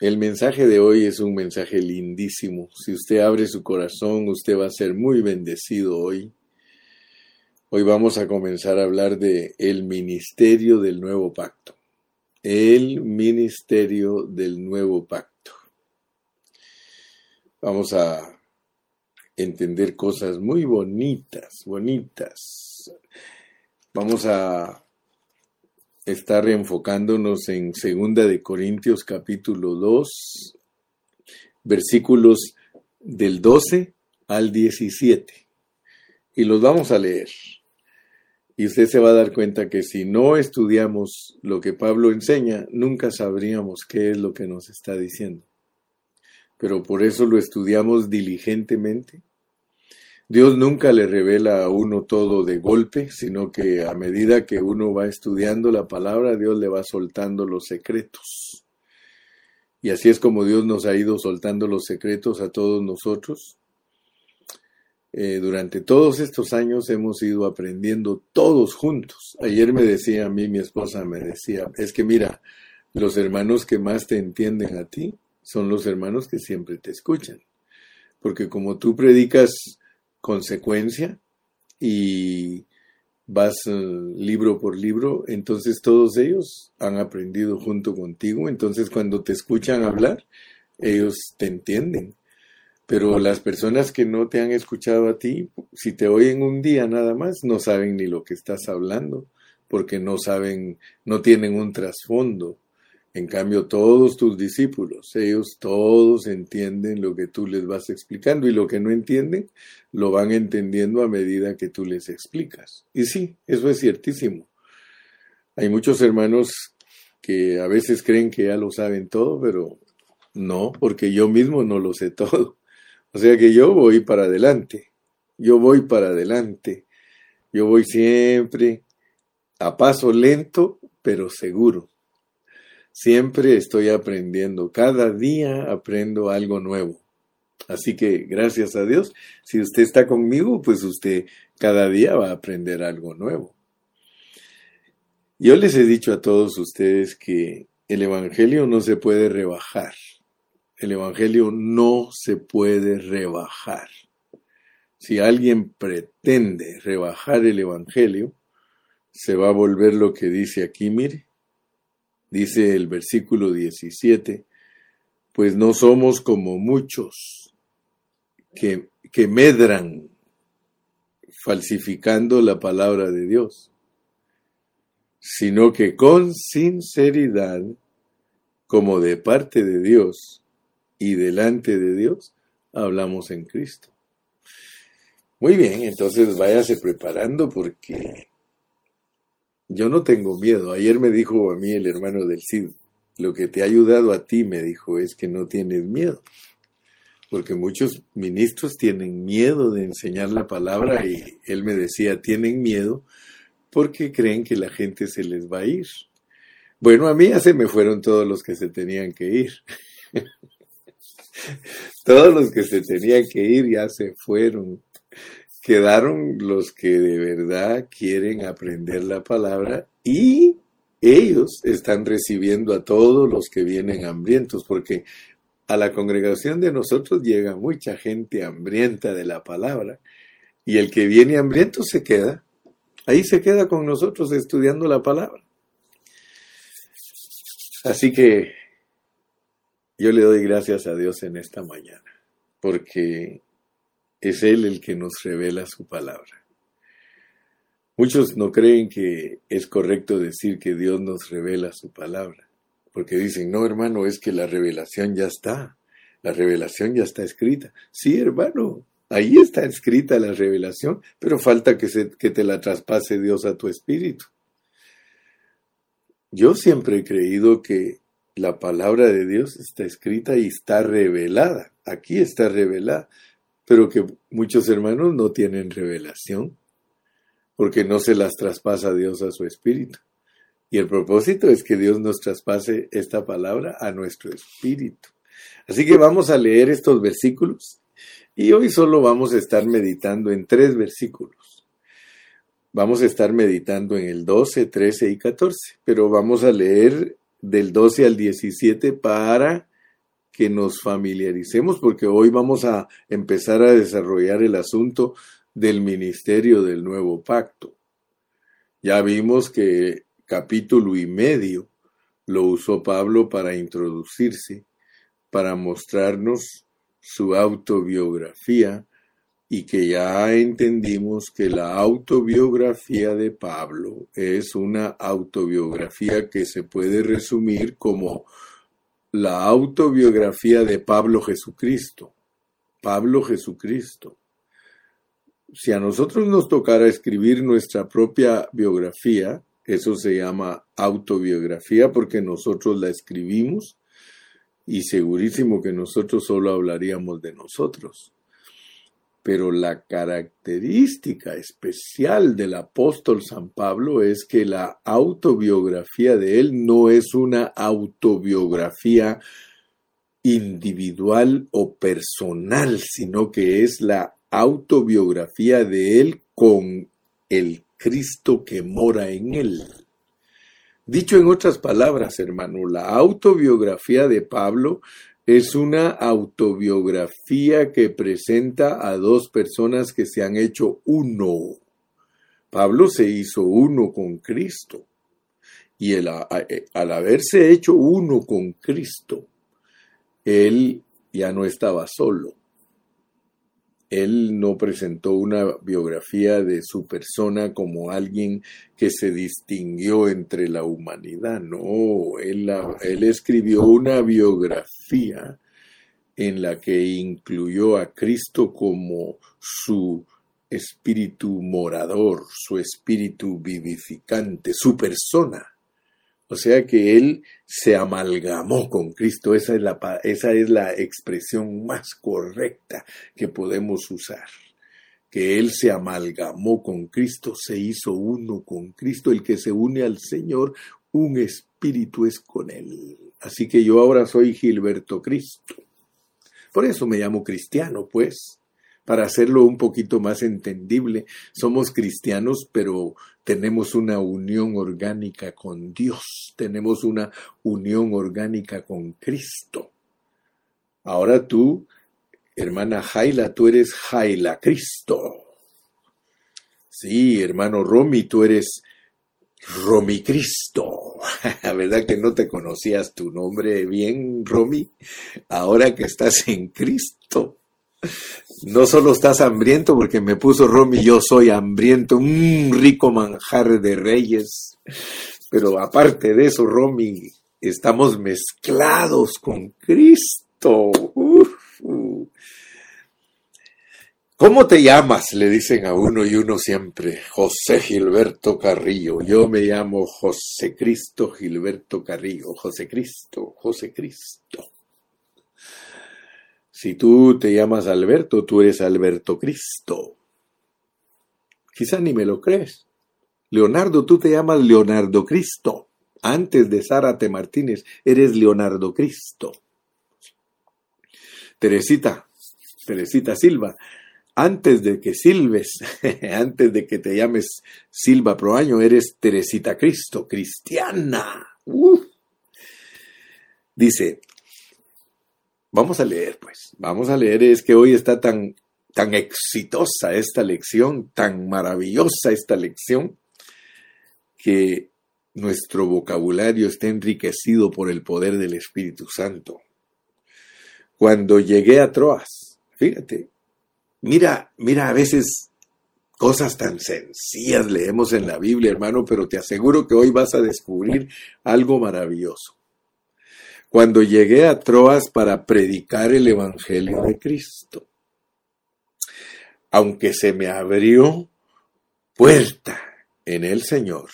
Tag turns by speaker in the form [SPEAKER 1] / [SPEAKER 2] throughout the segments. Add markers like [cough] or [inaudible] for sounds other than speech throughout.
[SPEAKER 1] El mensaje de hoy es un mensaje lindísimo. Si usted abre su corazón, usted va a ser muy bendecido hoy. Hoy vamos a comenzar a hablar de el ministerio del nuevo pacto. El ministerio del nuevo pacto. Vamos a entender cosas muy bonitas, bonitas. Vamos a estar enfocándonos en Segunda de Corintios capítulo 2, versículos del 12 al 17. Y los vamos a leer. Y usted se va a dar cuenta que si no estudiamos lo que Pablo enseña, nunca sabríamos qué es lo que nos está diciendo. Pero por eso lo estudiamos diligentemente. Dios nunca le revela a uno todo de golpe, sino que a medida que uno va estudiando la palabra, Dios le va soltando los secretos. Y así es como Dios nos ha ido soltando los secretos a todos nosotros eh, durante todos estos años hemos ido aprendiendo todos juntos. Ayer me decía a mí, mi esposa me decía, es que mira, los hermanos que más te entienden a ti son los hermanos que siempre te escuchan. Porque como tú predicas consecuencia y vas eh, libro por libro, entonces todos ellos han aprendido junto contigo, entonces cuando te escuchan hablar, ellos te entienden. Pero las personas que no te han escuchado a ti, si te oyen un día nada más, no saben ni lo que estás hablando, porque no saben, no tienen un trasfondo. En cambio, todos tus discípulos, ellos todos entienden lo que tú les vas explicando y lo que no entienden, lo van entendiendo a medida que tú les explicas. Y sí, eso es ciertísimo. Hay muchos hermanos que a veces creen que ya lo saben todo, pero no, porque yo mismo no lo sé todo. O sea que yo voy para adelante, yo voy para adelante, yo voy siempre a paso lento, pero seguro. Siempre estoy aprendiendo, cada día aprendo algo nuevo. Así que gracias a Dios, si usted está conmigo, pues usted cada día va a aprender algo nuevo. Yo les he dicho a todos ustedes que el Evangelio no se puede rebajar. El Evangelio no se puede rebajar. Si alguien pretende rebajar el Evangelio, se va a volver lo que dice aquí, mire. Dice el versículo 17, pues no somos como muchos que, que medran falsificando la palabra de Dios, sino que con sinceridad, como de parte de Dios, y delante de Dios hablamos en Cristo. Muy bien, entonces váyase preparando porque yo no tengo miedo. Ayer me dijo a mí el hermano del Cid, lo que te ha ayudado a ti, me dijo, es que no tienes miedo. Porque muchos ministros tienen miedo de enseñar la palabra y él me decía, tienen miedo porque creen que la gente se les va a ir. Bueno, a mí ya se me fueron todos los que se tenían que ir. [laughs] Todos los que se tenían que ir ya se fueron. Quedaron los que de verdad quieren aprender la palabra y ellos están recibiendo a todos los que vienen hambrientos, porque a la congregación de nosotros llega mucha gente hambrienta de la palabra y el que viene hambriento se queda. Ahí se queda con nosotros estudiando la palabra. Así que yo le doy gracias a Dios en esta mañana, porque es Él el que nos revela su palabra. Muchos no creen que es correcto decir que Dios nos revela su palabra, porque dicen, no hermano, es que la revelación ya está, la revelación ya está escrita. Sí, hermano, ahí está escrita la revelación, pero falta que, se, que te la traspase Dios a tu espíritu. Yo siempre he creído que la palabra de Dios está escrita y está revelada. Aquí está revelada. Pero que muchos hermanos no tienen revelación porque no se las traspasa Dios a su espíritu. Y el propósito es que Dios nos traspase esta palabra a nuestro espíritu. Así que vamos a leer estos versículos y hoy solo vamos a estar meditando en tres versículos. Vamos a estar meditando en el 12, 13 y 14, pero vamos a leer del 12 al 17 para que nos familiaricemos porque hoy vamos a empezar a desarrollar el asunto del ministerio del nuevo pacto. Ya vimos que capítulo y medio lo usó Pablo para introducirse, para mostrarnos su autobiografía y que ya entendimos que la autobiografía de Pablo es una autobiografía que se puede resumir como la autobiografía de Pablo Jesucristo. Pablo Jesucristo. Si a nosotros nos tocara escribir nuestra propia biografía, eso se llama autobiografía porque nosotros la escribimos y segurísimo que nosotros solo hablaríamos de nosotros. Pero la característica especial del apóstol San Pablo es que la autobiografía de él no es una autobiografía individual o personal, sino que es la autobiografía de él con el Cristo que mora en él. Dicho en otras palabras, hermano, la autobiografía de Pablo es una autobiografía que presenta a dos personas que se han hecho uno. Pablo se hizo uno con Cristo y al haberse hecho uno con Cristo, él ya no estaba solo él no presentó una biografía de su persona como alguien que se distinguió entre la humanidad, no, él, él escribió una biografía en la que incluyó a Cristo como su espíritu morador, su espíritu vivificante, su persona. O sea que él se amalgamó con Cristo. Esa es, la, esa es la expresión más correcta que podemos usar. Que él se amalgamó con Cristo, se hizo uno con Cristo. El que se une al Señor, un espíritu es con él. Así que yo ahora soy Gilberto Cristo. Por eso me llamo cristiano, pues para hacerlo un poquito más entendible, somos cristianos, pero tenemos una unión orgánica con Dios, tenemos una unión orgánica con Cristo. Ahora tú, hermana Jaila, tú eres Jaila Cristo. Sí, hermano Romy, tú eres Romy Cristo. [laughs] ¿Verdad que no te conocías tu nombre bien, Romy? Ahora que estás en Cristo. No solo estás hambriento porque me puso Romy, yo soy hambriento, un rico manjar de reyes. Pero aparte de eso, Romy, estamos mezclados con Cristo. ¿Cómo te llamas? Le dicen a uno y uno siempre, José Gilberto Carrillo. Yo me llamo José Cristo Gilberto Carrillo. José Cristo, José Cristo. Si tú te llamas Alberto, tú eres Alberto Cristo. Quizá ni me lo crees. Leonardo, tú te llamas Leonardo Cristo. Antes de Zárate Martínez, eres Leonardo Cristo. Teresita, Teresita Silva, antes de que silbes, [laughs] antes de que te llames Silva Proaño, eres Teresita Cristo, cristiana. Dice, Vamos a leer, pues. Vamos a leer. Es que hoy está tan, tan exitosa esta lección, tan maravillosa esta lección, que nuestro vocabulario está enriquecido por el poder del Espíritu Santo. Cuando llegué a Troas, fíjate, mira, mira a veces cosas tan sencillas leemos en la Biblia, hermano, pero te aseguro que hoy vas a descubrir algo maravilloso cuando llegué a Troas para predicar el Evangelio de Cristo. Aunque se me abrió puerta en el Señor,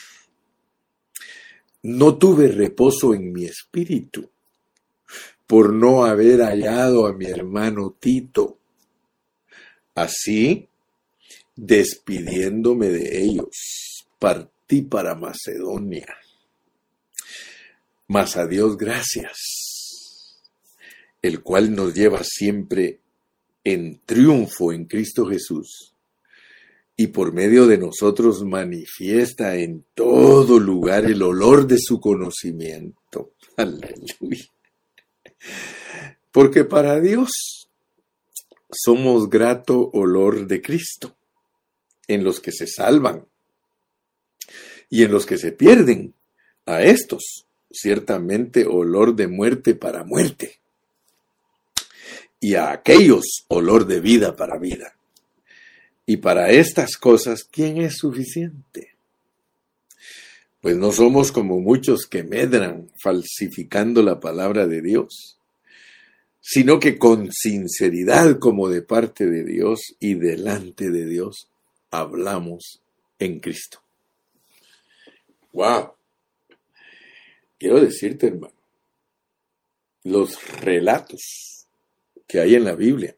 [SPEAKER 1] no tuve reposo en mi espíritu por no haber hallado a mi hermano Tito. Así, despidiéndome de ellos, partí para Macedonia mas a Dios gracias, el cual nos lleva siempre en triunfo en Cristo Jesús y por medio de nosotros manifiesta en todo lugar el olor de su conocimiento. [laughs] Aleluya. Porque para Dios somos grato olor de Cristo en los que se salvan y en los que se pierden. A estos, ciertamente olor de muerte para muerte. Y a aquellos olor de vida para vida. Y para estas cosas, ¿quién es suficiente? Pues no somos como muchos que medran falsificando la palabra de Dios sino que con sinceridad como de parte de Dios y delante de Dios hablamos en Cristo. ¡Wow! Quiero decirte, hermano, los relatos que hay en la Biblia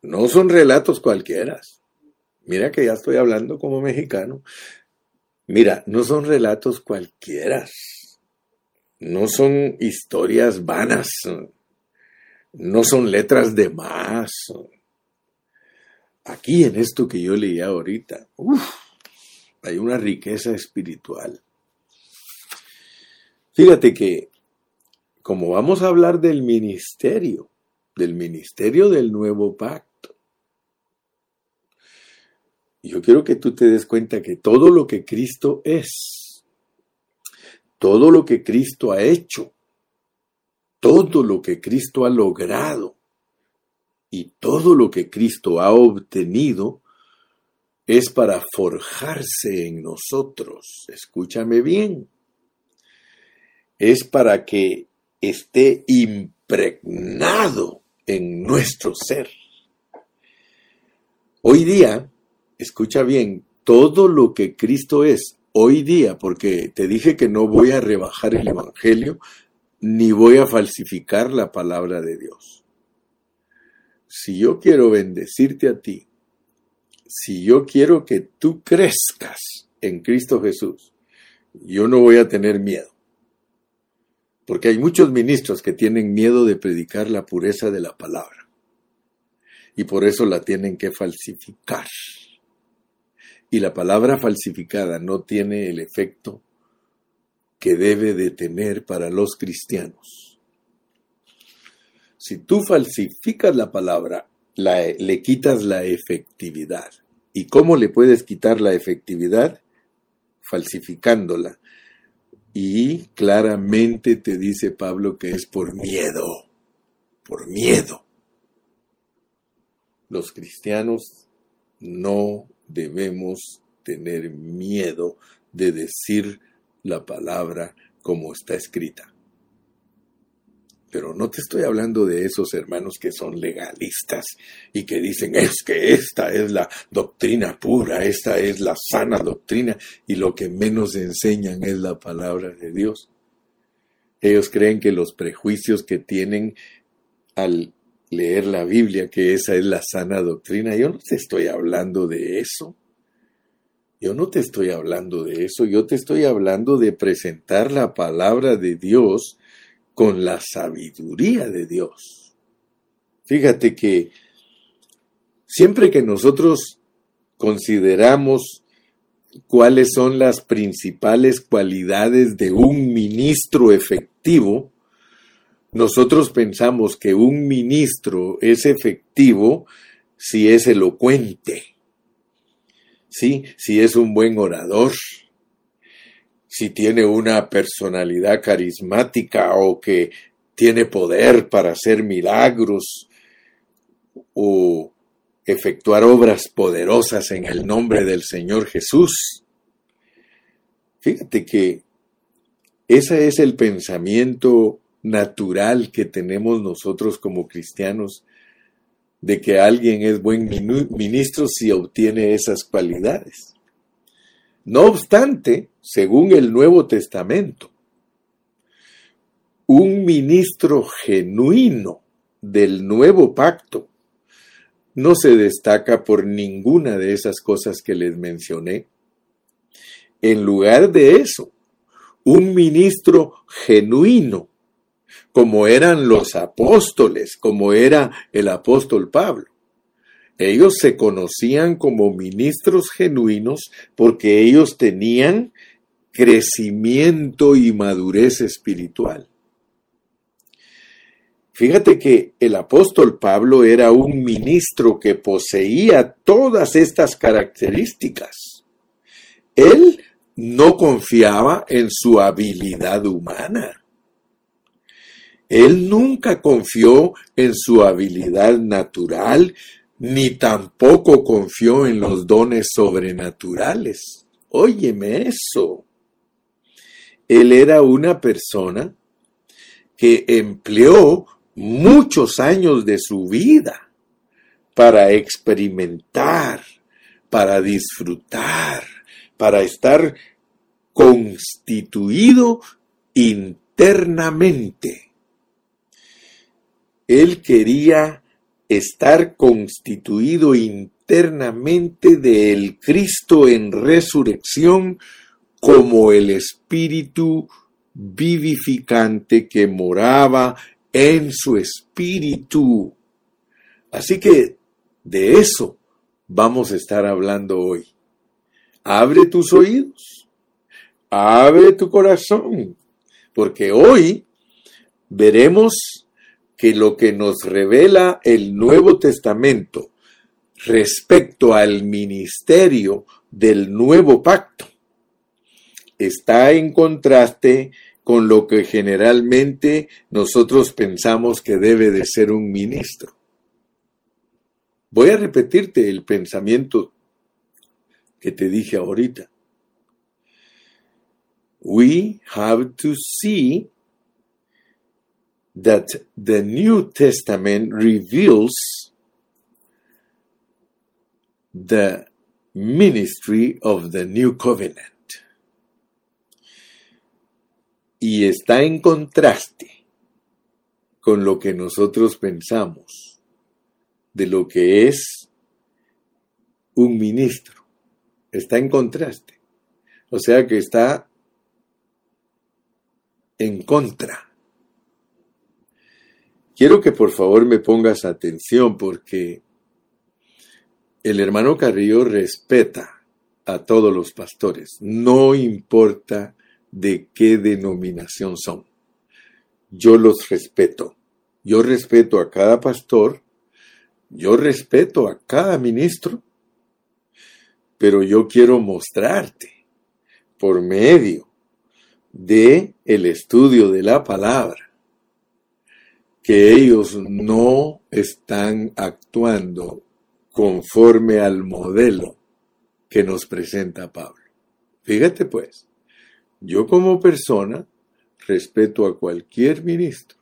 [SPEAKER 1] no son relatos cualquiera. Mira que ya estoy hablando como mexicano. Mira, no son relatos cualquiera. No son historias vanas no son letras de más. Aquí en esto que yo leía ahorita, hay una riqueza espiritual. Fíjate que, como vamos a hablar del ministerio, del ministerio del nuevo pacto, yo quiero que tú te des cuenta que todo lo que Cristo es, todo lo que Cristo ha hecho, todo lo que Cristo ha logrado y todo lo que Cristo ha obtenido es para forjarse en nosotros. Escúchame bien. Es para que esté impregnado en nuestro ser. Hoy día, escucha bien, todo lo que Cristo es, hoy día, porque te dije que no voy a rebajar el Evangelio, ni voy a falsificar la palabra de Dios. Si yo quiero bendecirte a ti, si yo quiero que tú crezcas en Cristo Jesús, yo no voy a tener miedo. Porque hay muchos ministros que tienen miedo de predicar la pureza de la palabra. Y por eso la tienen que falsificar. Y la palabra falsificada no tiene el efecto que debe de tener para los cristianos. Si tú falsificas la palabra, le quitas la efectividad. ¿Y cómo le puedes quitar la efectividad? Falsificándola. Y claramente te dice Pablo que es por miedo, por miedo. Los cristianos no debemos tener miedo de decir la palabra como está escrita. Pero no te estoy hablando de esos hermanos que son legalistas y que dicen es que esta es la doctrina pura, esta es la sana doctrina y lo que menos enseñan es la palabra de Dios. Ellos creen que los prejuicios que tienen al leer la Biblia, que esa es la sana doctrina, yo no te estoy hablando de eso. Yo no te estoy hablando de eso, yo te estoy hablando de presentar la palabra de Dios con la sabiduría de Dios. Fíjate que siempre que nosotros consideramos cuáles son las principales cualidades de un ministro efectivo, nosotros pensamos que un ministro es efectivo si es elocuente ¿sí? Si es un buen orador, si tiene una personalidad carismática o que tiene poder para hacer milagros o efectuar obras poderosas en el nombre del Señor Jesús. Fíjate que ese es el pensamiento natural que tenemos nosotros como cristianos de que alguien es buen ministro si obtiene esas cualidades. No obstante, según el Nuevo Testamento, un ministro genuino del nuevo pacto no se destaca por ninguna de esas cosas que les mencioné. En lugar de eso, un ministro genuino como eran los apóstoles, como era el apóstol Pablo. Ellos se conocían como ministros genuinos porque ellos tenían crecimiento y madurez espiritual. Fíjate que el apóstol Pablo era un ministro que poseía todas estas características. Él no confiaba en su habilidad humana. Él nunca confió en su habilidad natural, ni tampoco confió en los dones sobrenaturales. Óyeme eso. Él era una persona que empleó muchos años de su vida para experimentar, para disfrutar, para estar constituido internamente. Él quería estar constituido internamente del Cristo en resurrección como el Espíritu vivificante que moraba en su espíritu. Así que de eso vamos a estar hablando hoy. Abre tus oídos, abre tu corazón, porque hoy veremos que lo que nos revela el Nuevo Testamento respecto al ministerio del nuevo pacto está en contraste con lo que generalmente nosotros pensamos que debe de ser un ministro. Voy a repetirte el pensamiento que te dije ahorita. We have to see that the New Testament reveals the ministry of the New Covenant. y está en contraste con lo que nosotros pensamos de lo que es un ministro. Está en contraste. O sea que está en contra. Quiero que por favor me pongas atención porque el hermano Carrillo respeta a todos los pastores. No importa de qué denominación son. Yo los respeto. Yo respeto a cada pastor, yo respeto a cada ministro, pero yo quiero mostrarte por medio de el estudio de la palabra que ellos no están actuando conforme al modelo que nos presenta Pablo. Fíjate pues, yo como persona respeto a cualquier ministro.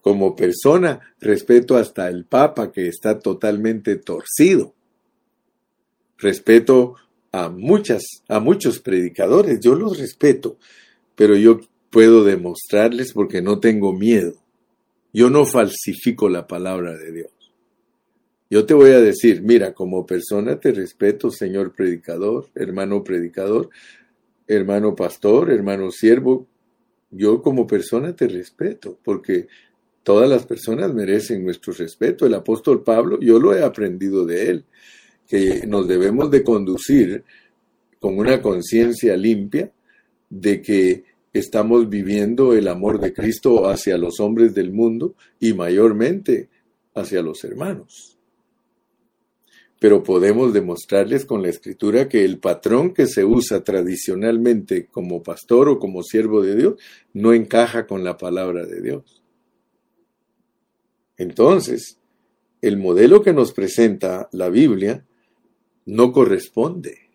[SPEAKER 1] Como persona respeto hasta el Papa que está totalmente torcido. Respeto a muchas, a muchos predicadores, yo los respeto, pero yo puedo demostrarles porque no tengo miedo. Yo no falsifico la palabra de Dios. Yo te voy a decir, mira, como persona te respeto, señor predicador, hermano predicador, hermano pastor, hermano siervo, yo como persona te respeto, porque todas las personas merecen nuestro respeto. El apóstol Pablo, yo lo he aprendido de él, que nos debemos de conducir con una conciencia limpia de que estamos viviendo el amor de Cristo hacia los hombres del mundo y mayormente hacia los hermanos pero podemos demostrarles con la escritura que el patrón que se usa tradicionalmente como pastor o como siervo de Dios no encaja con la palabra de Dios. Entonces, el modelo que nos presenta la Biblia no corresponde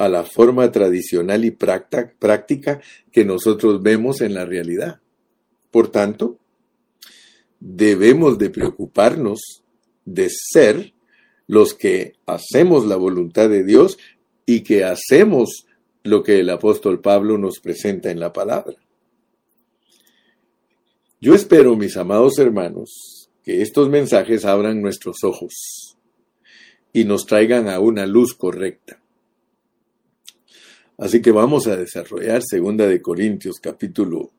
[SPEAKER 1] a la forma tradicional y práctica que nosotros vemos en la realidad. Por tanto, debemos de preocuparnos de ser los que hacemos la voluntad de Dios y que hacemos lo que el apóstol Pablo nos presenta en la palabra. Yo espero, mis amados hermanos, que estos mensajes abran nuestros ojos y nos traigan a una luz correcta. Así que vamos a desarrollar segunda de Corintios capítulo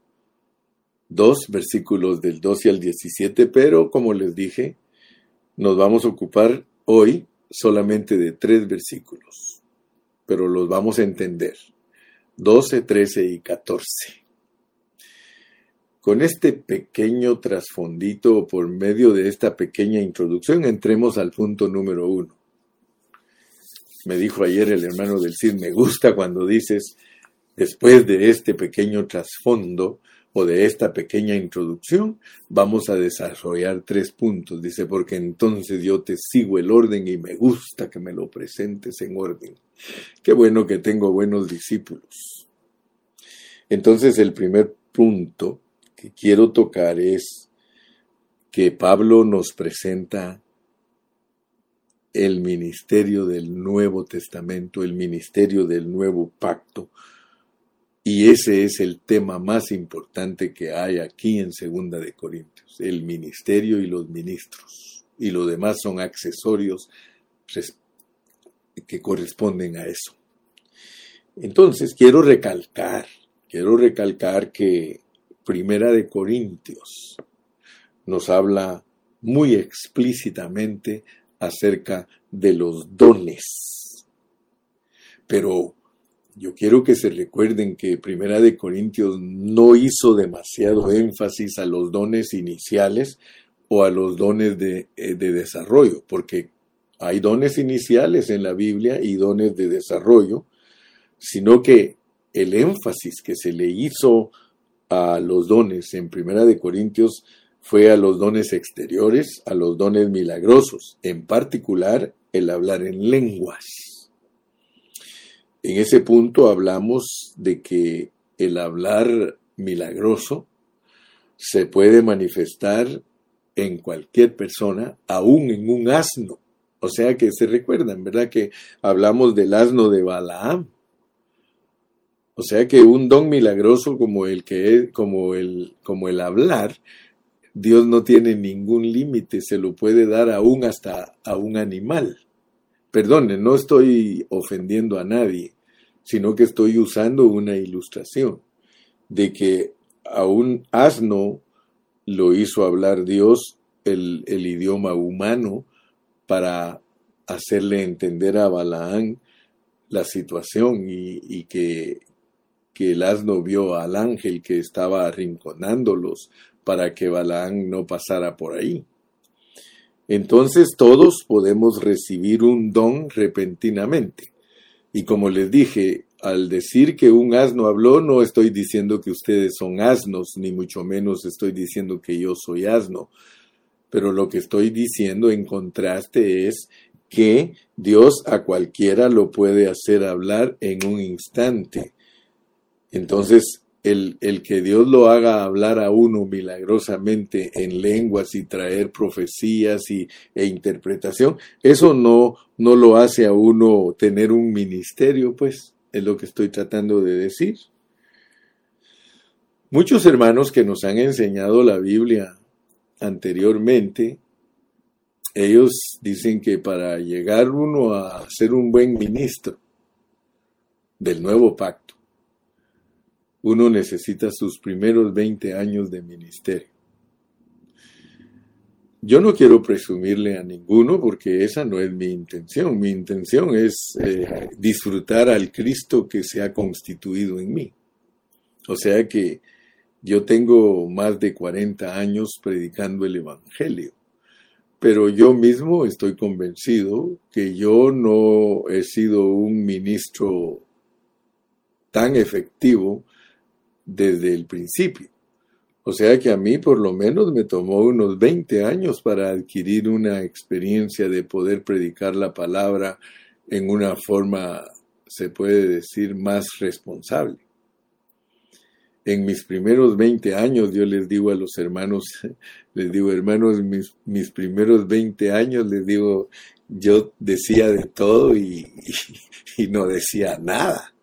[SPEAKER 1] 2 versículos del 12 al 17, pero como les dije, nos vamos a ocupar hoy solamente de tres versículos, pero los vamos a entender. 12, 13 y 14. con este pequeño trasfondito por medio de esta pequeña introducción, entremos al punto número uno. Me dijo ayer el hermano del CID, me gusta cuando dices, después de este pequeño trasfondo o de esta pequeña introducción, vamos a desarrollar tres puntos. Dice, porque entonces yo te sigo el orden y me gusta que me lo presentes en orden. Qué bueno que tengo buenos discípulos. Entonces el primer punto que quiero tocar es que Pablo nos presenta el ministerio del Nuevo Testamento, el ministerio del Nuevo Pacto. Y ese es el tema más importante que hay aquí en Segunda de Corintios, el ministerio y los ministros. Y lo demás son accesorios que corresponden a eso. Entonces, quiero recalcar, quiero recalcar que Primera de Corintios nos habla muy explícitamente acerca de los dones. Pero yo quiero que se recuerden que Primera de Corintios no hizo demasiado énfasis a los dones iniciales o a los dones de, eh, de desarrollo, porque hay dones iniciales en la Biblia y dones de desarrollo, sino que el énfasis que se le hizo a los dones en Primera de Corintios fue a los dones exteriores, a los dones milagrosos, en particular el hablar en lenguas. En ese punto hablamos de que el hablar milagroso se puede manifestar en cualquier persona, aún en un asno. O sea que se recuerdan, ¿verdad? Que hablamos del asno de Balaam. O sea que un don milagroso como el que es, como el, como el hablar, Dios no tiene ningún límite, se lo puede dar aún hasta a un animal. Perdone, no estoy ofendiendo a nadie, sino que estoy usando una ilustración de que a un asno lo hizo hablar Dios el, idioma humano para hacerle entender a Balaán la situación y, que, que, el asno vio al ángel que estaba arrinconándolos para que Balaán no pasara por ahí. Entonces todos podemos recibir un don repentinamente. Y como les dije, al decir que un asno habló, no estoy diciendo que ustedes son asnos, ni mucho menos estoy diciendo que yo soy asno. Pero lo que estoy diciendo en contraste es que Dios a cualquiera lo puede hacer hablar en un instante. Entonces, el, el, que Dios lo haga hablar a uno milagrosamente en lenguas y traer profecías y, e interpretación, eso no, no lo hace a uno tener un ministerio, pues, es lo que estoy tratando de decir. Muchos hermanos que nos han enseñado la Biblia anteriormente, ellos dicen que para llegar uno a ser un buen ministro del nuevo pacto, uno necesita sus primeros 20 años de ministerio. Yo no quiero presumirle a ninguno porque esa no es mi intención. Mi intención es eh, disfrutar al Cristo que se ha constituido en mí. O sea que yo tengo más de 40 años predicando el Evangelio, pero yo mismo estoy convencido que yo no he sido un ministro tan efectivo desde el principio. O sea que a mí por lo menos me tomó unos 20 años para adquirir una experiencia de poder predicar la palabra en una forma, se puede decir, más responsable en mis primeros 20 años, yo les digo a los hermanos, [laughs] les digo, hermanos, mis, mis primeros 20 años, les digo, yo decía de todo y, [laughs] y, no decía nada.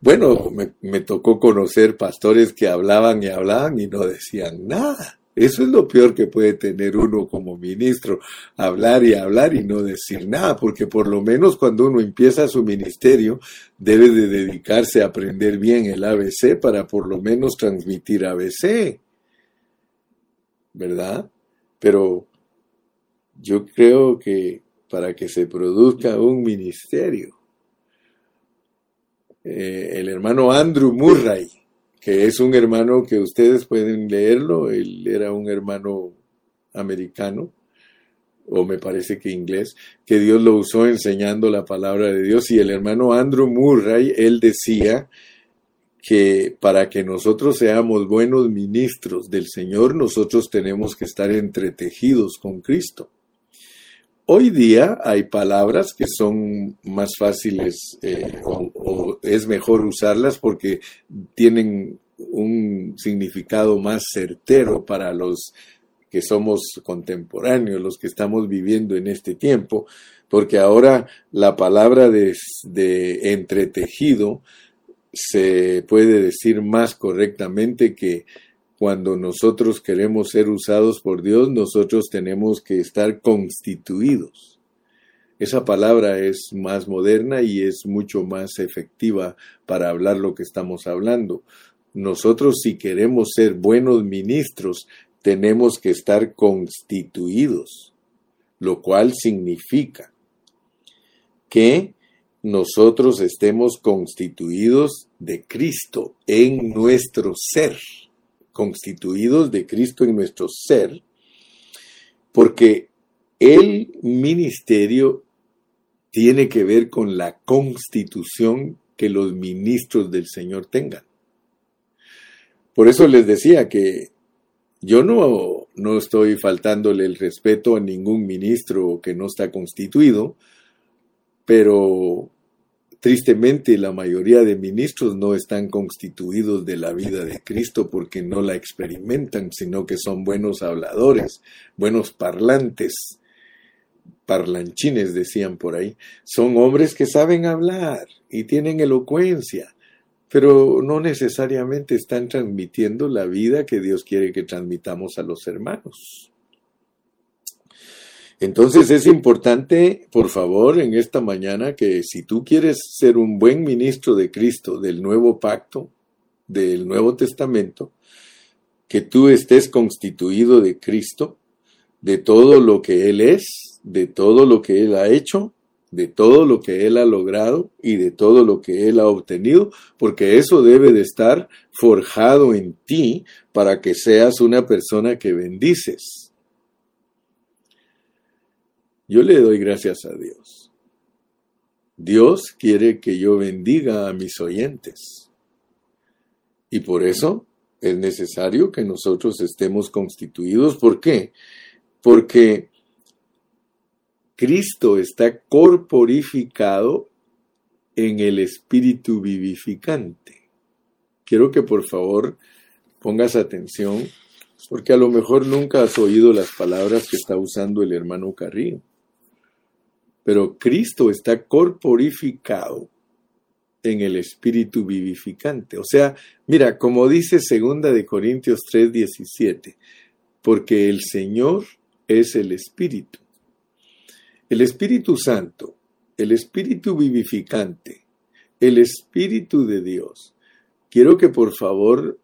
[SPEAKER 1] Bueno, me, me tocó conocer pastores que hablaban y hablaban y no decían nada. Eso es lo peor que puede tener uno como ministro, hablar y hablar y no decir nada, porque por lo menos cuando uno empieza su ministerio debe de dedicarse a aprender bien el ABC para por lo menos transmitir ABC. ¿Verdad? Pero yo creo que para que se produzca un ministerio, eh, el hermano Andrew Murray, que es un hermano que ustedes pueden leerlo, él era un hermano americano, o me parece que inglés, que Dios lo usó enseñando la palabra de Dios, y el hermano Andrew Murray, él decía que para que nosotros seamos buenos ministros del Señor, nosotros tenemos que estar entretejidos con Cristo. Hoy día hay palabras que son más fáciles eh, o, es mejor usarlas porque tienen un significado más certero para los que somos contemporáneos, los que estamos viviendo en este tiempo, porque ahora la palabra de, de entretejido se puede decir más correctamente que cuando nosotros queremos ser usados por Dios, nosotros tenemos que estar constituidos. Esa palabra es más moderna y es mucho más efectiva para hablar lo que estamos hablando. Nosotros si queremos ser buenos ministros, tenemos que estar constituidos, lo cual significa que nosotros estemos constituidos de Cristo en nuestro ser constituidos de Cristo en nuestro ser, porque el ministerio tiene que ver con la constitución que los ministros del Señor tengan. Por eso les decía que yo no, no estoy faltándole el respeto a ningún ministro que no está constituido, pero Tristemente, la mayoría de ministros no están constituidos de la vida de Cristo porque no la experimentan, sino que son buenos habladores, buenos parlantes, parlanchines decían por ahí. Son hombres que saben hablar y tienen elocuencia, pero no necesariamente están transmitiendo la vida que Dios quiere que transmitamos a los hermanos. Entonces es importante, por favor, en esta mañana que si tú quieres ser un buen ministro de Cristo, del nuevo pacto, del Nuevo Testamento, que tú estés constituido de Cristo, de todo lo que Él es, de todo lo que Él ha hecho, de todo lo que Él ha logrado y de todo lo que Él ha obtenido, porque eso debe de estar forjado en ti para que seas una persona que bendices yo le doy gracias a Dios. Dios quiere que yo bendiga a mis oyentes. Y por eso es necesario que nosotros estemos constituidos. ¿Por qué? Porque Cristo está corporificado en el espíritu vivificante. Quiero que por favor pongas atención, porque a lo mejor nunca has oído las palabras que está usando el hermano Carrillo pero Cristo está corporificado en el espíritu vivificante. O sea, mira, como dice segunda de Corintios 3:17, porque el Señor es el espíritu. El Espíritu Santo, el espíritu vivificante, el espíritu de Dios. Quiero que por favor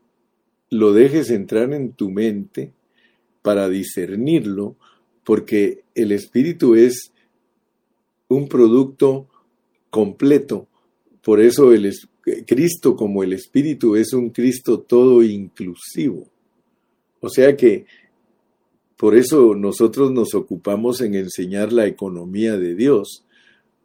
[SPEAKER 1] lo dejes entrar en tu mente para discernirlo, porque el espíritu es un producto completo. Por eso el Cristo como el Espíritu es un Cristo todo inclusivo. O sea que por eso nosotros nos ocupamos en enseñar la economía de Dios,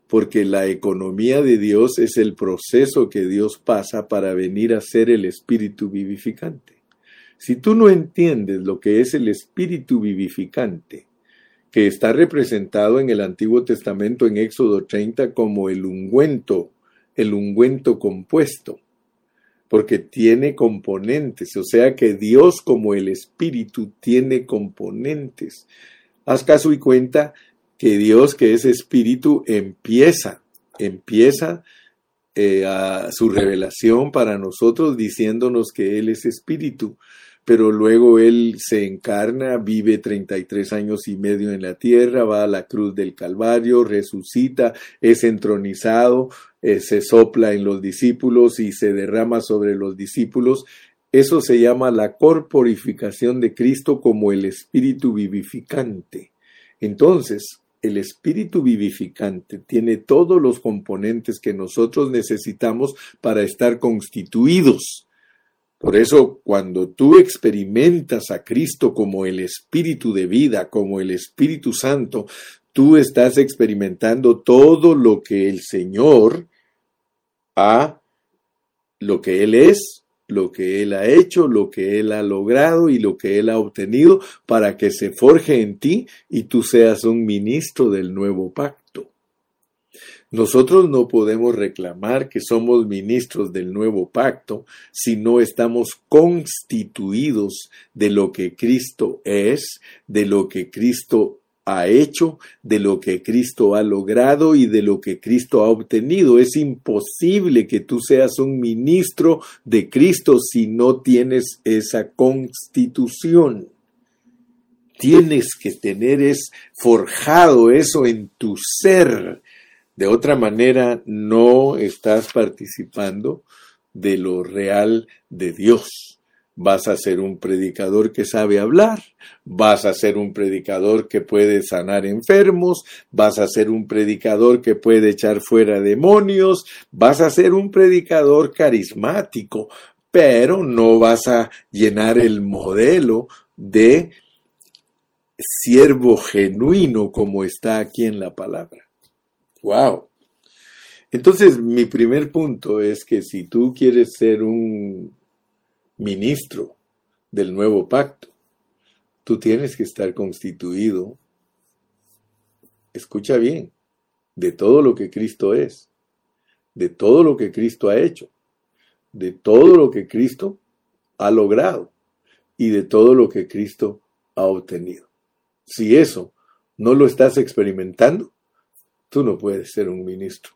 [SPEAKER 1] porque la economía de Dios es el proceso que Dios pasa para venir a ser el Espíritu vivificante. Si tú no entiendes lo que es el Espíritu vivificante, que está representado en el Antiguo Testamento en Éxodo 30 como el ungüento, el ungüento compuesto, porque tiene componentes, o sea que Dios como el Espíritu tiene componentes. Haz caso y cuenta que Dios que es Espíritu empieza, empieza eh, a su revelación para nosotros diciéndonos que Él es Espíritu pero luego él se encarna, vive 33 años y medio en la tierra, va a la cruz del Calvario, resucita, es entronizado, eh, se sopla en los discípulos y se derrama sobre los discípulos. Eso se llama la corporificación de Cristo como el espíritu vivificante. Entonces, el espíritu vivificante tiene todos los componentes que nosotros necesitamos para estar constituidos Por eso cuando tú experimentas a Cristo como el Espíritu de vida, como el Espíritu Santo, tú estás experimentando todo lo que el Señor ha, lo que Él es, lo que Él ha hecho, lo que Él ha logrado y lo que Él ha obtenido para que se forje en ti y tú seas un ministro del nuevo pacto. Nosotros no podemos reclamar que somos ministros del nuevo pacto si no estamos constituidos de lo que Cristo es, de lo que Cristo ha hecho, de lo que Cristo ha logrado y de lo que Cristo ha obtenido. Es imposible que tú seas un ministro de Cristo si no tienes esa constitución. Tienes que tener es forjado eso en tu ser de otra manera, no estás participando de lo real de Dios. Vas a ser un predicador que sabe hablar, vas a ser un predicador que puede sanar enfermos, vas a ser un predicador que puede echar fuera demonios, vas a ser un predicador carismático, pero no vas a llenar el modelo de siervo genuino como está aquí en la palabra. Wow. Entonces, mi primer punto es que si tú quieres ser un ministro del nuevo pacto, tú tienes que estar constituido, escucha bien, de todo lo que Cristo es, de todo lo que Cristo ha hecho, de todo lo que Cristo ha logrado y de todo lo que Cristo ha obtenido. Si eso no lo estás experimentando, Tú no puedes ser un ministro.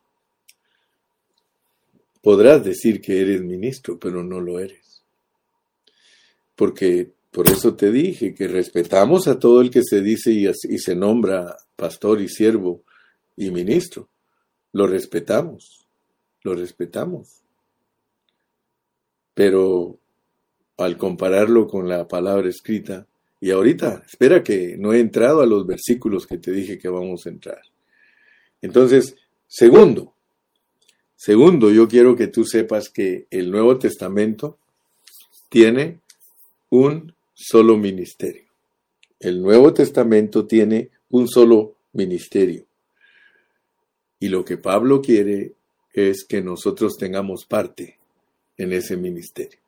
[SPEAKER 1] Podrás decir que eres ministro, pero no lo eres. Porque por eso te dije que respetamos a todo el que se dice y, se nombra pastor y siervo y ministro. Lo respetamos, lo respetamos. Pero al compararlo con la palabra escrita, y ahorita, espera que no he entrado a los versículos que te dije que vamos a entrar. Entonces, segundo, segundo, yo quiero que tú sepas que el Nuevo Testamento tiene un solo ministerio. El Nuevo Testamento tiene un solo ministerio. Y lo que Pablo quiere es que nosotros tengamos parte en ese ministerio.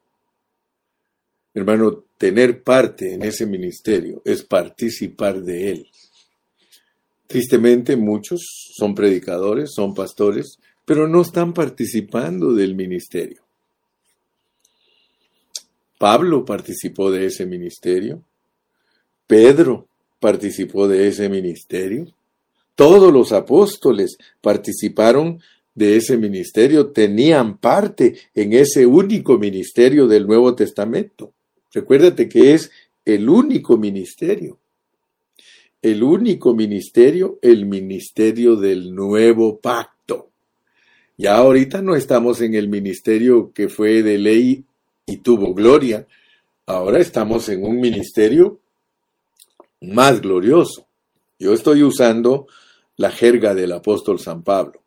[SPEAKER 1] Hermano, tener parte en ese ministerio es participar de él. Tristemente muchos son predicadores, son pastores, pero no están participando del ministerio. Pablo participó de ese ministerio. Pedro participó de ese ministerio. Todos los apóstoles participaron de ese ministerio, tenían parte en ese único ministerio del Nuevo Testamento. Recuérdate que es el único ministerio el único ministerio, el ministerio del nuevo pacto. Ya ahorita no estamos en el ministerio que fue de ley y tuvo gloria. Ahora estamos en un ministerio más glorioso. Yo estoy usando la jerga del apóstol San Pablo.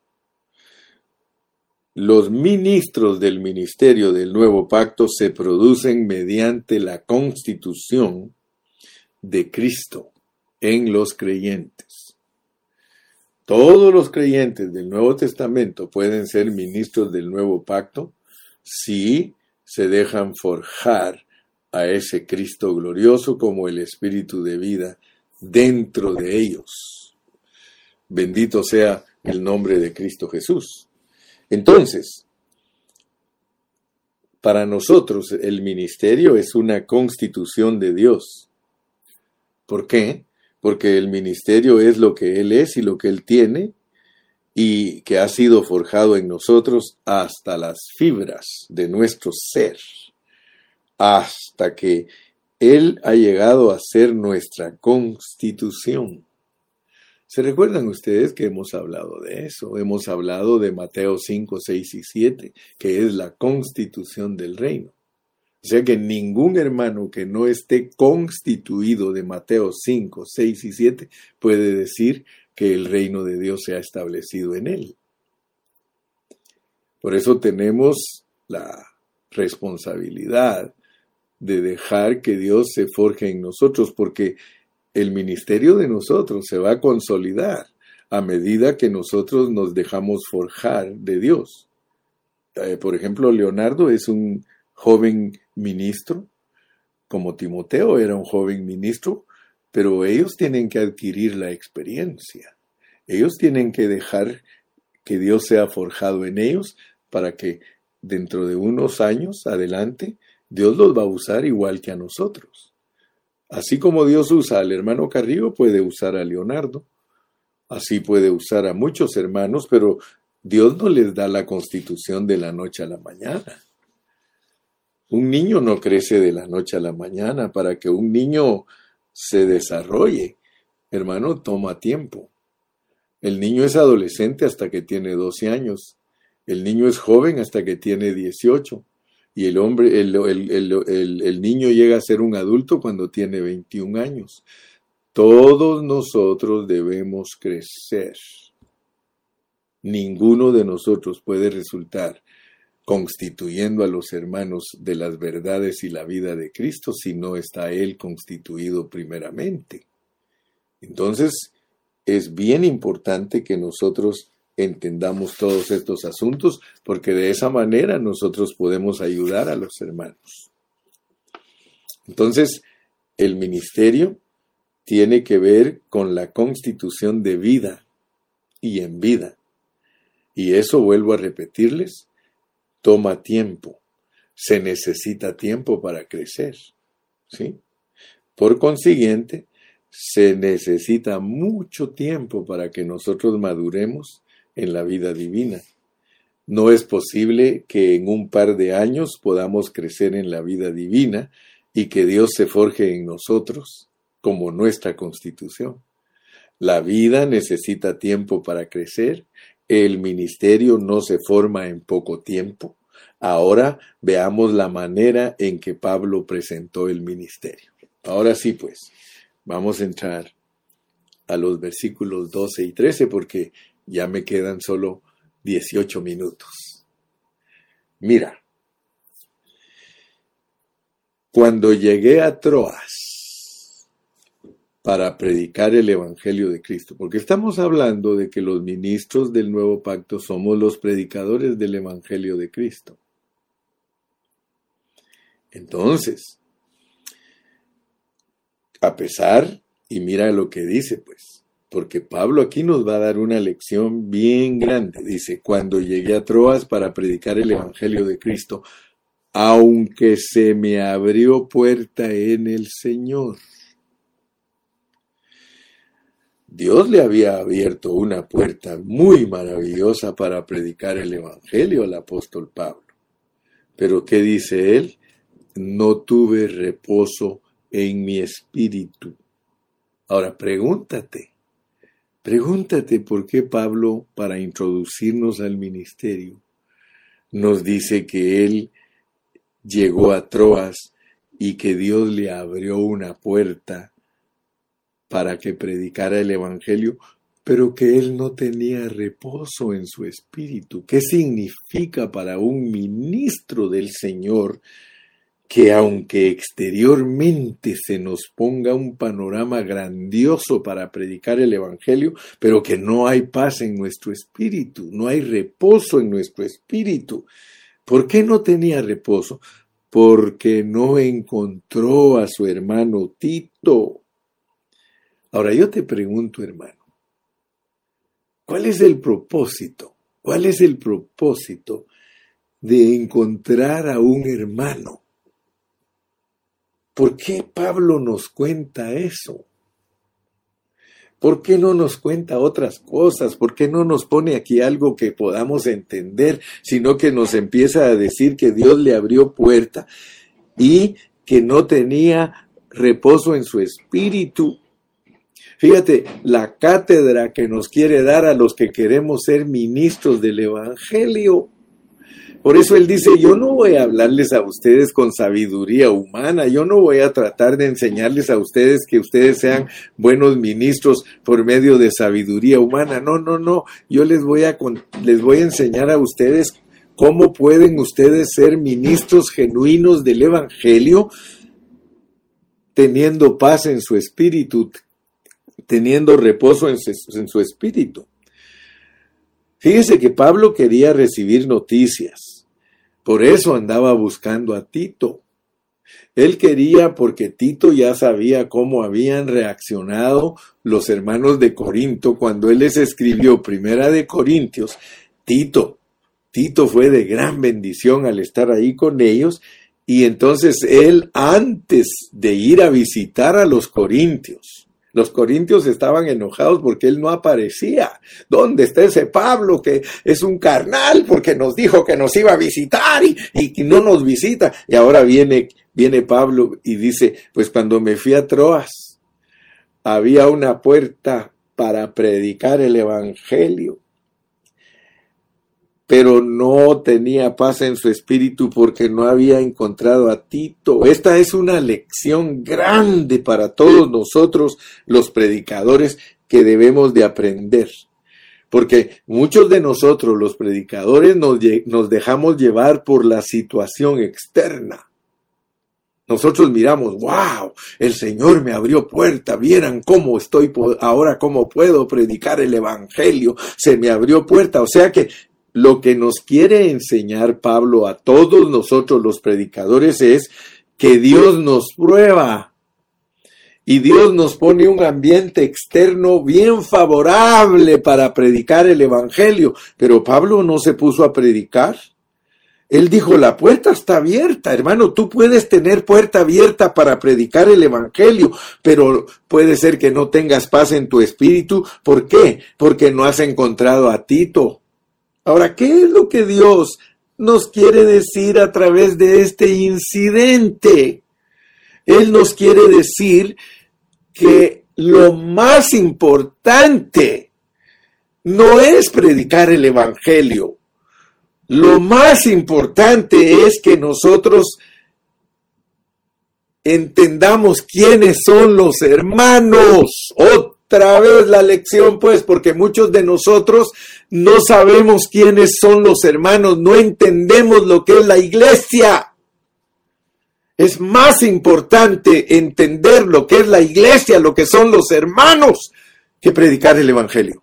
[SPEAKER 1] Los ministros del ministerio del nuevo pacto se producen mediante la constitución de Cristo en los creyentes. Todos los creyentes del Nuevo Testamento pueden ser ministros del nuevo pacto si se dejan forjar a ese Cristo glorioso como el Espíritu de vida dentro de ellos. Bendito sea el nombre de Cristo Jesús. Entonces, para nosotros el ministerio es una constitución de Dios. ¿Por qué? Porque el ministerio es lo que Él es y lo que Él tiene, y que ha sido forjado en nosotros hasta las fibras de nuestro ser, hasta que Él ha llegado a ser nuestra constitución. ¿Se recuerdan ustedes que hemos hablado de eso? Hemos hablado de Mateo 5, 6 y 7, que es la constitución del reino. O sea que ningún hermano que no esté constituido de Mateo 5, 6 y 7 puede decir que el reino de Dios se ha establecido en él. Por eso tenemos la responsabilidad de dejar que Dios se forje en nosotros, porque el ministerio de nosotros se va a consolidar a medida que nosotros nos dejamos forjar de Dios. Eh, por ejemplo, Leonardo es un joven ministro, como Timoteo era un joven ministro, pero ellos tienen que adquirir la experiencia. Ellos tienen que dejar que Dios sea forjado en ellos para que dentro de unos años adelante Dios los va a usar igual que a nosotros. Así como Dios usa al hermano Carrillo, puede usar a Leonardo. Así puede usar a muchos hermanos, pero Dios no les da la constitución de la noche a la mañana. Un niño no crece de la noche a la mañana. Para que un niño se desarrolle, hermano, toma tiempo. El niño es adolescente hasta que tiene 12 años. El niño es joven hasta que tiene 18. Y el hombre, el, el, niño llega a ser un adulto cuando tiene 21 años. Todos nosotros debemos crecer. Ninguno de nosotros puede resultar constituyendo a los hermanos de las verdades y la vida de Cristo si no está Él constituido primeramente. Entonces, es bien importante que nosotros entendamos todos estos asuntos porque de esa manera nosotros podemos ayudar a los hermanos. Entonces, el ministerio tiene que ver con la constitución de vida y en vida. Y eso vuelvo a repetirles, toma tiempo, se necesita tiempo para crecer. ¿sí? Por consiguiente, se necesita mucho tiempo para que nosotros maduremos en la vida divina. No es posible que en un par de años podamos crecer en la vida divina y que Dios se forje en nosotros como nuestra constitución. La vida necesita tiempo para crecer el ministerio no se forma en poco tiempo. Ahora veamos la manera en que Pablo presentó el ministerio. Ahora sí, pues, vamos a entrar a los versículos 12 y 13 porque ya me quedan solo 18 minutos. Mira, cuando llegué a Troas, para predicar el Evangelio de Cristo, porque estamos hablando de que los ministros del nuevo pacto somos los predicadores del Evangelio de Cristo. Entonces, a pesar, y mira lo que dice, pues, porque Pablo aquí nos va a dar una lección bien grande. Dice, cuando llegué a Troas para predicar el Evangelio de Cristo, aunque se me abrió puerta en el Señor. Dios le había abierto una puerta muy maravillosa para predicar el Evangelio al apóstol Pablo. Pero ¿qué dice él? No tuve reposo en mi espíritu. Ahora pregúntate, pregúntate por qué Pablo, para introducirnos al ministerio, nos dice que él llegó a Troas y que Dios le abrió una puerta para que predicara el Evangelio, pero que él no tenía reposo en su espíritu. ¿Qué significa para un ministro del Señor que aunque exteriormente se nos ponga un panorama grandioso para predicar el Evangelio, pero que no hay paz en nuestro espíritu, no hay reposo en nuestro espíritu? ¿Por qué no tenía reposo? Porque no encontró a su hermano Tito. Ahora yo te pregunto, hermano, ¿cuál es el propósito? ¿Cuál es el propósito de encontrar a un hermano? ¿Por qué Pablo nos cuenta eso? ¿Por qué no nos cuenta otras cosas? ¿Por qué no nos pone aquí algo que podamos entender, sino que nos empieza a decir que Dios le abrió puerta y que no tenía reposo en su espíritu Fíjate, la cátedra que nos quiere dar a los que queremos ser ministros del Evangelio. Por eso él dice, yo no voy a hablarles a ustedes con sabiduría humana, yo no voy a tratar de enseñarles a ustedes que ustedes sean buenos ministros por medio de sabiduría humana. No, no, no, yo les voy a, les voy a enseñar a ustedes ¿cómo pueden ustedes ser ministros genuinos del Evangelio teniendo paz en su espíritu, teniendo reposo en su, espíritu? Fíjese que Pablo quería recibir noticias, por eso andaba buscando a Tito. Él quería porque Tito ya sabía cómo habían reaccionado los hermanos de Corinto cuando él les escribió Primera de Corintios. Tito, Tito fue de gran bendición al estar ahí con ellos y entonces él antes de ir a visitar a los corintios, los corintios estaban enojados porque él no aparecía. ¿Dónde está ese Pablo que es un carnal porque nos dijo que nos iba a visitar y, no nos visita? Y ahora viene viene Pablo y dice, pues cuando me fui a Troas, había una puerta para predicar el Evangelio, pero no tenía paz en su espíritu porque no había encontrado a Tito. Esta es una lección grande para todos nosotros los predicadores que debemos de aprender. Porque muchos de nosotros los predicadores nos, nos dejamos llevar por la situación externa nosotros miramos, wow, el Señor me abrió puerta, vieran cómo estoy ahora, cómo puedo predicar el Evangelio, se me abrió puerta. O sea que lo que nos quiere enseñar Pablo a todos nosotros los predicadores es que Dios nos prueba y Dios nos pone un ambiente externo bien favorable para predicar el Evangelio. Pero Pablo no se puso a predicar. Él dijo, la puerta está abierta, hermano, tú puedes tener puerta abierta para predicar el Evangelio, pero puede ser que no tengas paz en tu espíritu. ¿Por qué? Porque no has encontrado a Tito. Ahora, ¿qué es lo que Dios nos quiere decir a través de este incidente? Él nos quiere decir que lo más importante no es predicar el Evangelio, lo más importante es que nosotros entendamos quiénes son los hermanos. Otra vez la lección, pues, porque muchos de nosotros no sabemos quiénes son los hermanos, no entendemos lo que es la iglesia. Es más importante entender lo que es la iglesia, lo que son los hermanos, que predicar el Evangelio.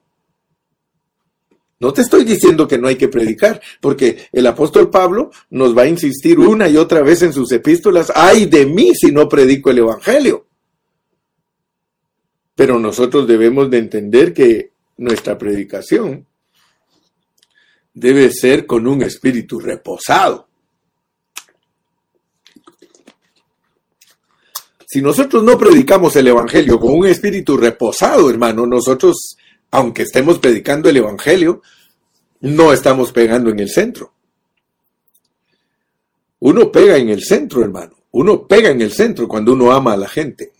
[SPEAKER 1] No te estoy diciendo que no hay que predicar, porque el apóstol Pablo nos va a insistir una y otra vez en sus epístolas, ay de mí si no predico el Evangelio. Pero nosotros debemos de entender que nuestra predicación debe ser con un espíritu reposado. Si nosotros no predicamos el Evangelio con un espíritu reposado, hermano, nosotros aunque estemos predicando el Evangelio, no estamos pegando en el centro. Uno pega en el centro, hermano. Uno pega en el centro cuando uno ama a la gente.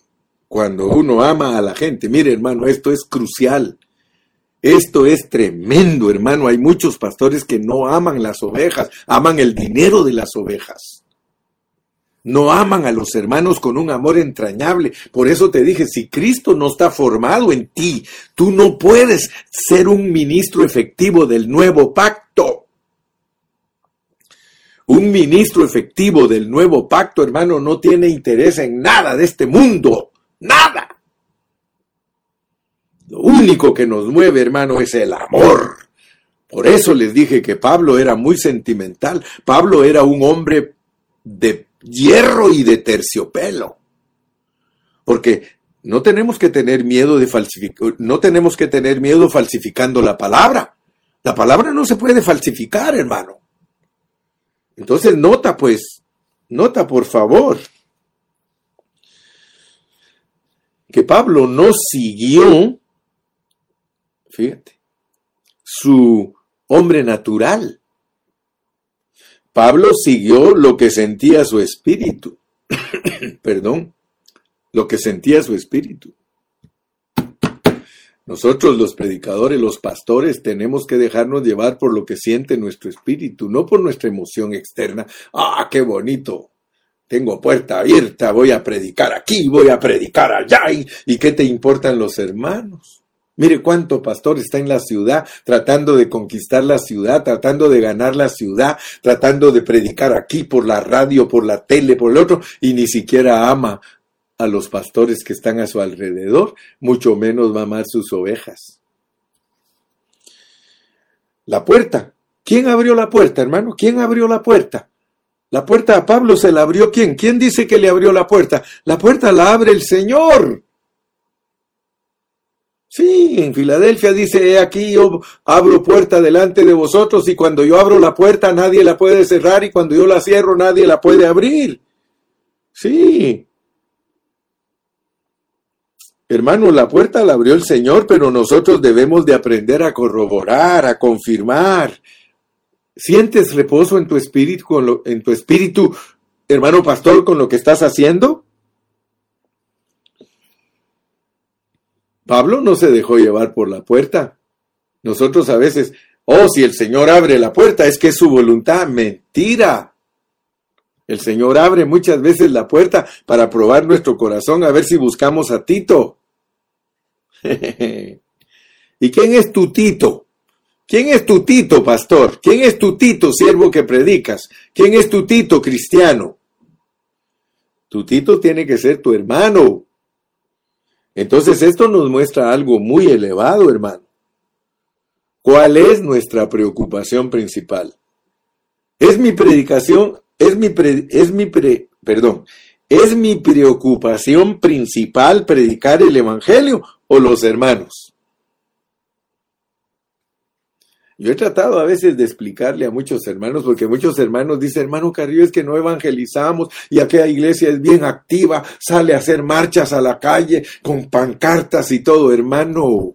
[SPEAKER 1] Cuando uno ama a la gente. Mire, hermano, esto es crucial. Esto es tremendo, hermano. Hay muchos pastores que no aman las ovejas, aman el dinero de las ovejas no aman a los hermanos con un amor entrañable. Por eso te dije, si Cristo no está formado en ti, tú no puedes ser un ministro efectivo del nuevo pacto. Un ministro efectivo del nuevo pacto, hermano, no tiene interés en nada de este mundo. Nada. Lo único que nos mueve, hermano, es el amor. Por eso les dije que Pablo era muy sentimental. Pablo era un hombre de hierro y de terciopelo. Porque no tenemos que tener miedo de falsificar, no tenemos que tener miedo falsificando la palabra. La palabra no se puede falsificar, hermano. Entonces nota pues, nota por favor, que Pablo no siguió, fíjate, su hombre natural. Pablo siguió lo que sentía su espíritu. [coughs] Perdón, lo que sentía su espíritu. Nosotros los predicadores, los pastores, tenemos que dejarnos llevar por lo que siente nuestro espíritu, no por nuestra emoción externa. Ah, qué bonito. Tengo puerta abierta, voy a predicar aquí, voy a predicar allá. ¿Y, qué te importan los hermanos? Mire cuánto pastor está en la ciudad tratando de conquistar la ciudad, tratando de ganar la ciudad, tratando de predicar aquí por la radio, por la tele, por el otro, y ni siquiera ama a los pastores que están a su alrededor, mucho menos va a amar sus ovejas. La puerta. ¿Quién abrió la puerta, hermano? ¿Quién abrió la puerta? La puerta a Pablo se la abrió quién? ¿Quién dice que le abrió la puerta? La puerta la abre el Señor. Sí, en Filadelfia dice, he aquí yo abro puerta delante de vosotros y cuando yo abro la puerta nadie la puede cerrar y cuando yo la cierro nadie la puede abrir. Sí. Hermano, la puerta la abrió el Señor, pero nosotros debemos de aprender a corroborar, a confirmar. ¿Sientes reposo en tu espíritu, en tu espíritu, hermano pastor, con lo que estás haciendo? Pablo no se dejó llevar por la puerta. Nosotros a veces, oh, si el Señor abre la puerta, es que es su voluntad. Mentira. El Señor abre muchas veces la puerta para probar nuestro corazón a ver si buscamos a Tito. [laughs] ¿Y quién es tu Tito? ¿Quién es tu Tito, pastor? ¿Quién es tu Tito, siervo que predicas? ¿Quién es tu Tito, cristiano? Tu Tito tiene que ser tu hermano, entonces esto nos muestra algo muy elevado, hermano. ¿Cuál es nuestra preocupación principal? ¿Es mi predicación, es mi, es mi perdón, es mi preocupación principal predicar el Evangelio o los hermanos? Yo he tratado a veces de explicarle a muchos hermanos, porque muchos hermanos dicen, hermano Carrillo, es que no evangelizamos y aquella iglesia es bien activa, sale a hacer marchas a la calle con pancartas y todo. Hermano,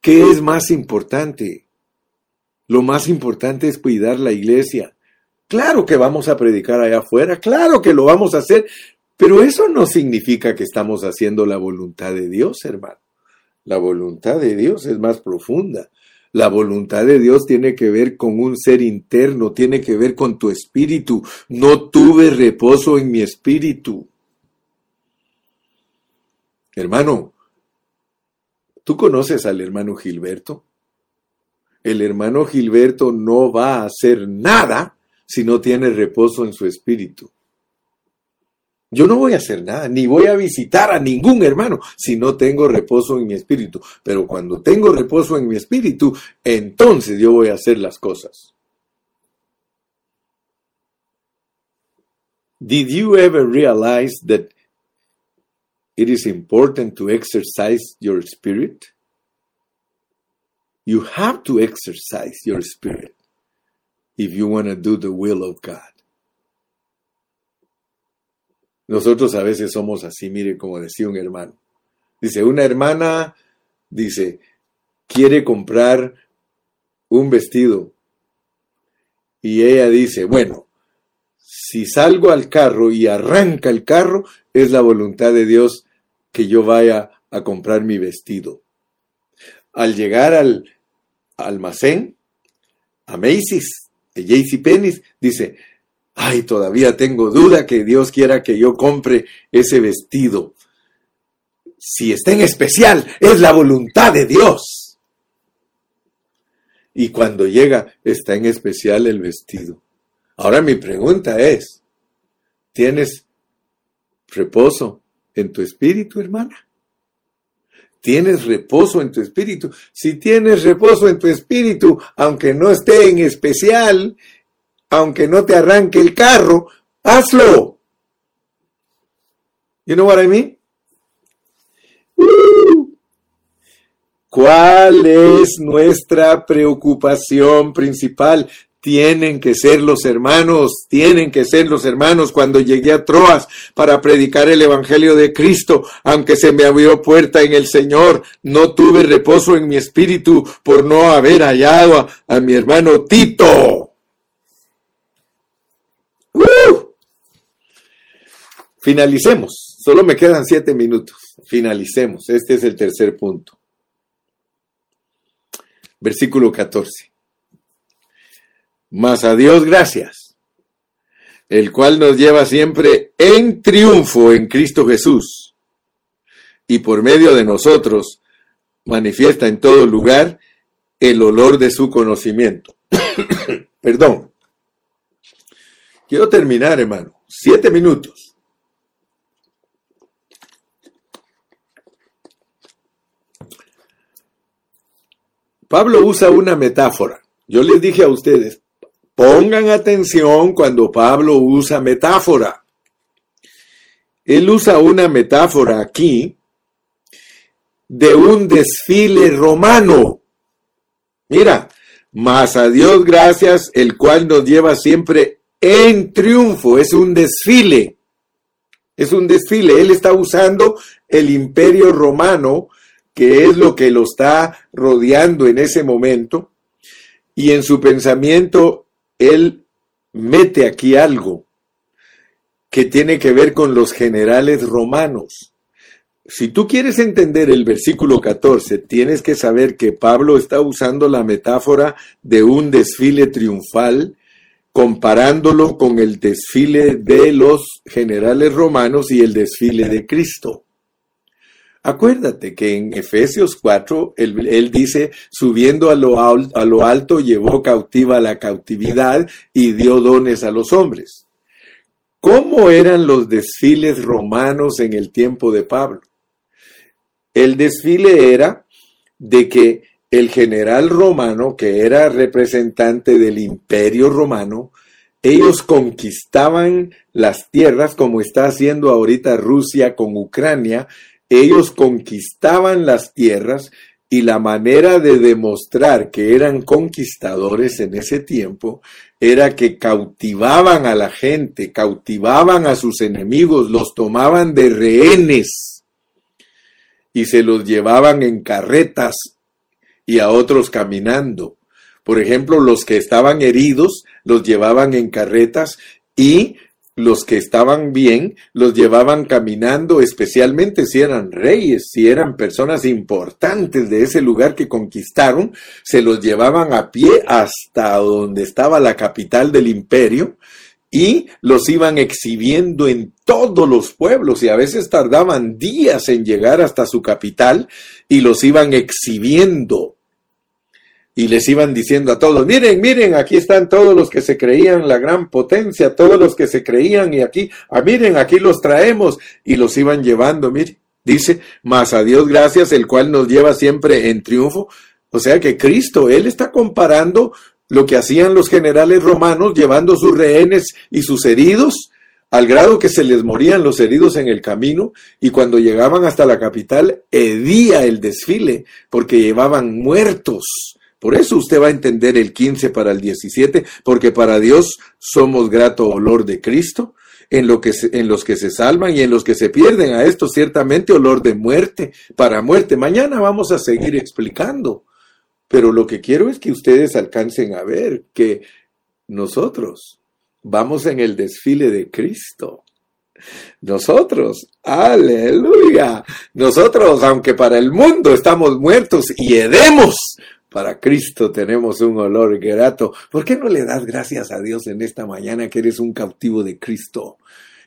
[SPEAKER 1] ¿qué es más importante? Lo más importante es cuidar la iglesia. Claro que vamos a predicar allá afuera, claro que lo vamos a hacer, pero eso no significa que estamos haciendo la voluntad de Dios, hermano. La voluntad de Dios es más profunda. La voluntad de Dios tiene que ver con un ser interno, tiene que ver con tu espíritu. No tuve reposo en mi espíritu. Hermano, ¿tú conoces al hermano Gilberto? El hermano Gilberto no va a hacer nada si no tiene reposo en su espíritu. Yo no voy a hacer nada, ni voy a visitar a ningún hermano si no tengo reposo en mi espíritu. Pero cuando tengo reposo en mi espíritu, entonces yo voy a hacer las cosas. Did you ever realize that it is important to exercise your spirit? You have to exercise your spirit if you want to do the will of God. Nosotros a veces somos así, mire, como decía un hermano. Dice, una hermana, dice, quiere comprar un vestido. Y ella dice, bueno, si salgo al carro y arranca el carro, es la voluntad de Dios que yo vaya a comprar mi vestido. Al llegar al almacén, a Macy's, de JC dice, ay, todavía tengo duda que Dios quiera que yo compre ese vestido. Si está en especial, es la voluntad de Dios. Y cuando llega, está en especial el vestido. Ahora mi pregunta es, ¿tienes reposo en tu espíritu, hermana? ¿Tienes reposo en tu espíritu? Si tienes reposo en tu espíritu, aunque no esté en especial, aunque no te arranque el carro, hazlo. You know what I mean? ¿Cuál es nuestra preocupación principal? Tienen que ser los hermanos, tienen que ser los hermanos. Cuando llegué a Troas para predicar el Evangelio de Cristo, aunque se me abrió puerta en el Señor, no tuve reposo en mi espíritu por no haber hallado a, a mi hermano Tito. Finalicemos. Solo me quedan siete minutos. Finalicemos. Este es el tercer punto. Versículo 14. Mas a Dios gracias, el cual nos lleva siempre en triunfo en Cristo Jesús, y por medio de nosotros manifiesta en todo lugar el olor de su conocimiento. [coughs] Perdón. Quiero terminar, hermano. Siete minutos. Pablo usa una metáfora. Yo les dije a ustedes, pongan atención cuando Pablo usa metáfora. Él usa una metáfora aquí de un desfile romano. Mira, mas a Dios gracias, el cual nos lleva siempre en triunfo. Es un desfile. Es un desfile. Él está usando el imperio romano, que es lo que lo está rodeando en ese momento. Y en su pensamiento, él mete aquí algo que tiene que ver con los generales romanos. Si tú quieres entender el versículo 14, tienes que saber que Pablo está usando la metáfora de un desfile triunfal, comparándolo con el desfile de los generales romanos y el desfile de Cristo. Acuérdate que en Efesios 4 él, dice, subiendo a lo, a lo alto llevó cautiva la cautividad y dio dones a los hombres. ¿Cómo eran los desfiles romanos en el tiempo de Pablo? El desfile era de que el general romano, que era representante del imperio romano, ellos conquistaban las tierras como está haciendo ahorita Rusia con Ucrania, ellos conquistaban las tierras y la manera de demostrar que eran conquistadores en ese tiempo era que cautivaban a la gente, cautivaban a sus enemigos, los tomaban de rehenes y se los llevaban en carretas y a otros caminando. Por ejemplo, los que estaban heridos los llevaban en carretas y los que estaban bien los llevaban caminando, especialmente si eran reyes, si eran personas importantes de ese lugar que conquistaron, se los llevaban a pie hasta donde estaba la capital del imperio y los iban exhibiendo en todos los pueblos y a veces tardaban días en llegar hasta su capital y los iban exhibiendo y les iban diciendo a todos, miren, miren, aquí están todos los que se creían la gran potencia, todos los que se creían y aquí, ah, miren, aquí los traemos y los iban llevando, miren, dice, más a Dios gracias, el cual nos lleva siempre en triunfo. O sea que Cristo, Él está comparando lo que hacían los generales romanos llevando sus rehenes y sus heridos, al grado que se les morían los heridos en el camino, y cuando llegaban hasta la capital, hedía el desfile, porque llevaban muertos. Por eso usted va a entender el 15 para el 17, porque para Dios somos grato olor de Cristo, en, lo que en los que se salvan y en los que se pierden. A esto ciertamente olor de muerte, para muerte. Mañana vamos a seguir explicando pero lo que quiero es que ustedes alcancen a ver que nosotros vamos en el desfile de Cristo. Nosotros, aleluya. Nosotros, aunque para el mundo estamos muertos y hedemos, para Cristo tenemos un olor grato. ¿Por qué no le das gracias a Dios en esta mañana que eres un cautivo de Cristo?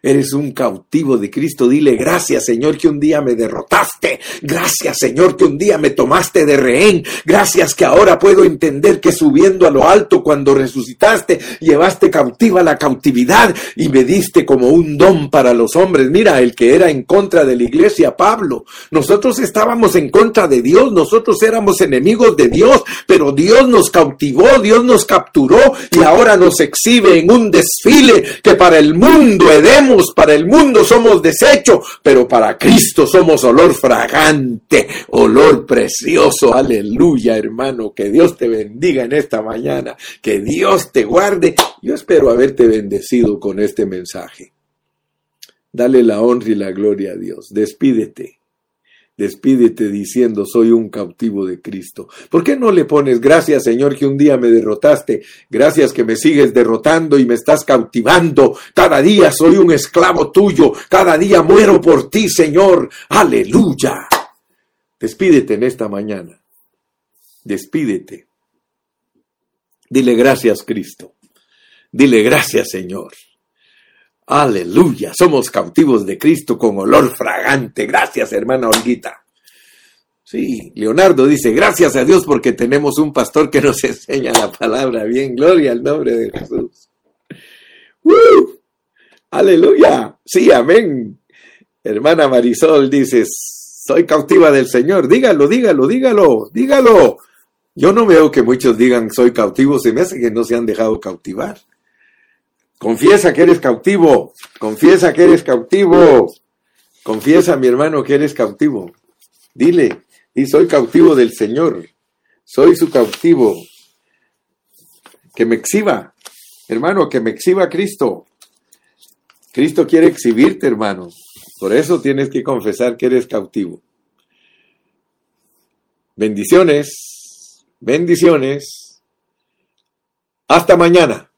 [SPEAKER 1] Eres un cautivo de Cristo. Dile gracias Señor que un día me derrotaste. Gracias Señor que un día me tomaste de rehén. Gracias que ahora puedo entender que subiendo a lo alto cuando resucitaste, llevaste cautiva la cautividad y me diste como un don para los hombres. Mira, el que era en contra de la iglesia, Pablo. Nosotros estábamos en contra de Dios. Nosotros éramos enemigos de Dios, pero Dios nos cautivó, Dios nos capturó y ahora nos exhibe en un desfile que para el mundo edemos para el mundo somos desecho, pero para Cristo somos olor fragante, olor precioso. Aleluya, hermano. Que Dios te bendiga en esta mañana. Que Dios te guarde. Yo espero haberte bendecido con este mensaje. Dale la honra y la gloria a Dios. Despídete. Despídete diciendo, soy un cautivo de Cristo. ¿Por qué no le pones, gracias Señor que un día me derrotaste, gracias que me sigues derrotando y me estás cautivando? Cada día soy un esclavo tuyo, cada día muero por ti, Señor. Aleluya. Despídete en esta mañana. Despídete. Dile gracias, Cristo. Dile gracias, Señor. Aleluya, somos cautivos de Cristo con olor fragante. Gracias, hermana Olguita. Sí, Leonardo dice, gracias a Dios porque tenemos un pastor que nos [laughs] enseña la palabra. Bien, gloria al nombre de Jesús. ¡Uh! Aleluya. Sí, amén. Hermana Marisol dice, soy cautiva del Señor. Dígalo, dígalo, dígalo, dígalo. Yo no veo que muchos digan soy cautivo, se me hace que no se han dejado cautivar. Confiesa que eres cautivo, confiesa que eres cautivo, confiesa mi hermano que eres cautivo. Dile, y soy cautivo del Señor, soy su cautivo. Que me exhiba, hermano, que me exhiba Cristo. Cristo quiere exhibirte, hermano. Por eso tienes que confesar que eres cautivo. Bendiciones, bendiciones. Hasta mañana.